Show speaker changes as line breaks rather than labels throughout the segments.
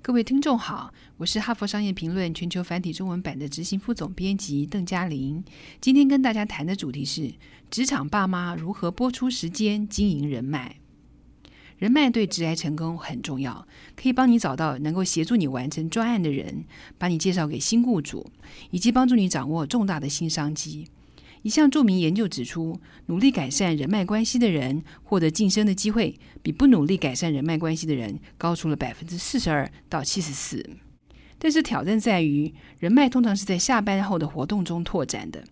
各位听众好，我是哈佛商业评论全球繁体中文版的执行副总编辑邓嘉玲。今天跟大家谈的主题是职场爸妈如何播出时间经营人脉。人脉对职业成功很重要，可以帮你找到能够协助你完成专案的人，把你介绍给新雇主，以及帮助你掌握重大的新商机。一项著名研究指出，努力改善人脉关系的人获得晋升的机会，比不努力改善人脉关系的人高出了百分之四十二到七十四。但是挑战在于，人脉通常是在下班后的活动中拓展的，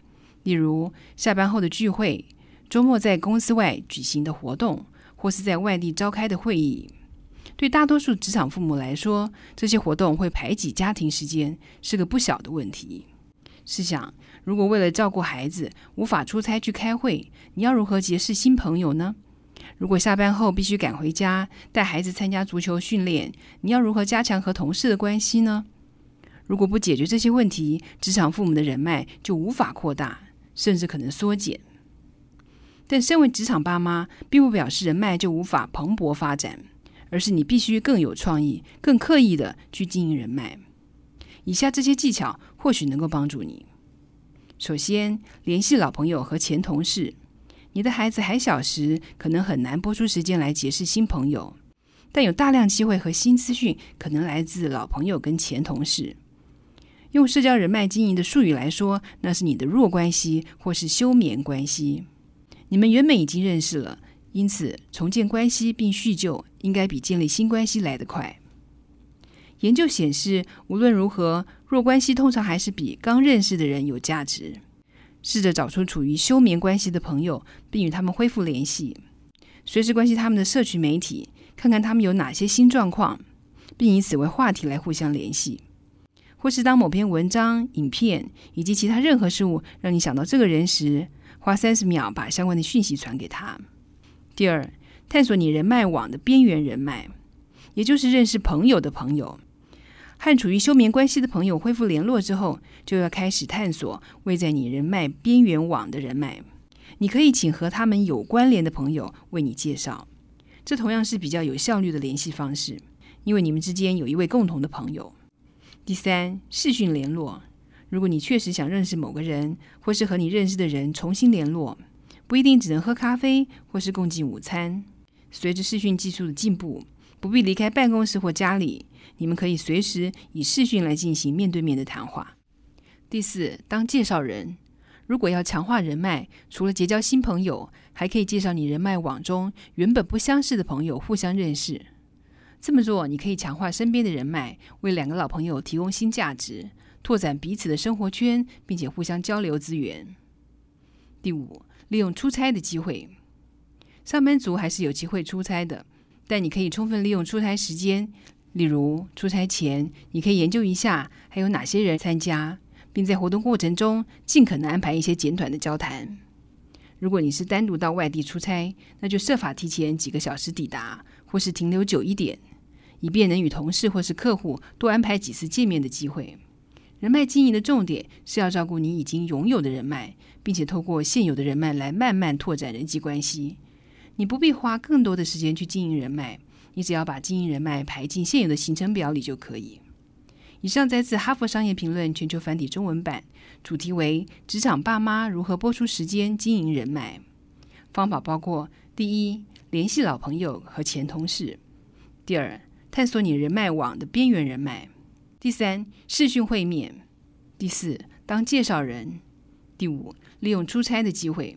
例如下班后的聚会、周末在公司外举行的活动，或是在外地召开的会议。对大多数职场父母来说，这些活动会排挤家庭时间，是个不小的问题。试想，如果为了照顾孩子无法出差去开会，你要如何结识新朋友呢？如果下班后必须赶回家带孩子参加足球训练，你要如何加强和同事的关系呢？如果不解决这些问题，职场父母的人脉就无法扩大，甚至可能缩减。但身为职场爸妈，并不表示人脉就无法蓬勃发展，而是你必须更有创意、更刻意的去经营人脉。以下这些技巧或许能够帮助你。首先，联系老朋友和前同事。你的孩子还小时，可能很难拨出时间来结识新朋友，但有大量机会和新资讯可能来自老朋友跟前同事。用社交人脉经营的术语来说，那是你的弱关系或是休眠关系。你们原本已经认识了，因此重建关系并叙旧，应该比建立新关系来得快。研究显示，无论如何，弱关系通常还是比刚认识的人有价值。试着找出处于休眠关系的朋友，并与他们恢复联系，随时关心他们的社群媒体，看看他们有哪些新状况，并以此为话题来互相联系。或是当某篇文章、影片以及其他任何事物让你想到这个人时，花三十秒把相关的讯息传给他。第二，探索你人脉网的边缘人脉，也就是认识朋友的朋友。和处于休眠关系的朋友恢复联络之后，就要开始探索位在你人脉边缘网的人脉。你可以请和他们有关联的朋友为你介绍，这同样是比较有效率的联系方式，因为你们之间有一位共同的朋友。第三，视讯联络。如果你确实想认识某个人，或是和你认识的人重新联络，不一定只能喝咖啡或是共进午餐。随着视讯技术的进步，不必离开办公室或家里。你们可以随时以视讯来进行面对面的谈话。第四，当介绍人，如果要强化人脉，除了结交新朋友，还可以介绍你人脉网中原本不相识的朋友互相认识。这么做，你可以强化身边的人脉，为两个老朋友提供新价值，拓展彼此的生活圈，并且互相交流资源。第五，利用出差的机会，上班族还是有机会出差的，但你可以充分利用出差时间。例如，出差前你可以研究一下还有哪些人参加，并在活动过程中尽可能安排一些简短的交谈。如果你是单独到外地出差，那就设法提前几个小时抵达，或是停留久一点，以便能与同事或是客户多安排几次见面的机会。人脉经营的重点是要照顾你已经拥有的人脉，并且透过现有的人脉来慢慢拓展人际关系。你不必花更多的时间去经营人脉。你只要把经营人脉排进现有的行程表里就可以。以上摘自《哈佛商业评论》全球繁体中文版，主题为“职场爸妈如何播出时间经营人脉”。方法包括：第一，联系老朋友和前同事；第二，探索你人脉网的边缘人脉；第三，视讯会面；第四，当介绍人；第五，利用出差的机会。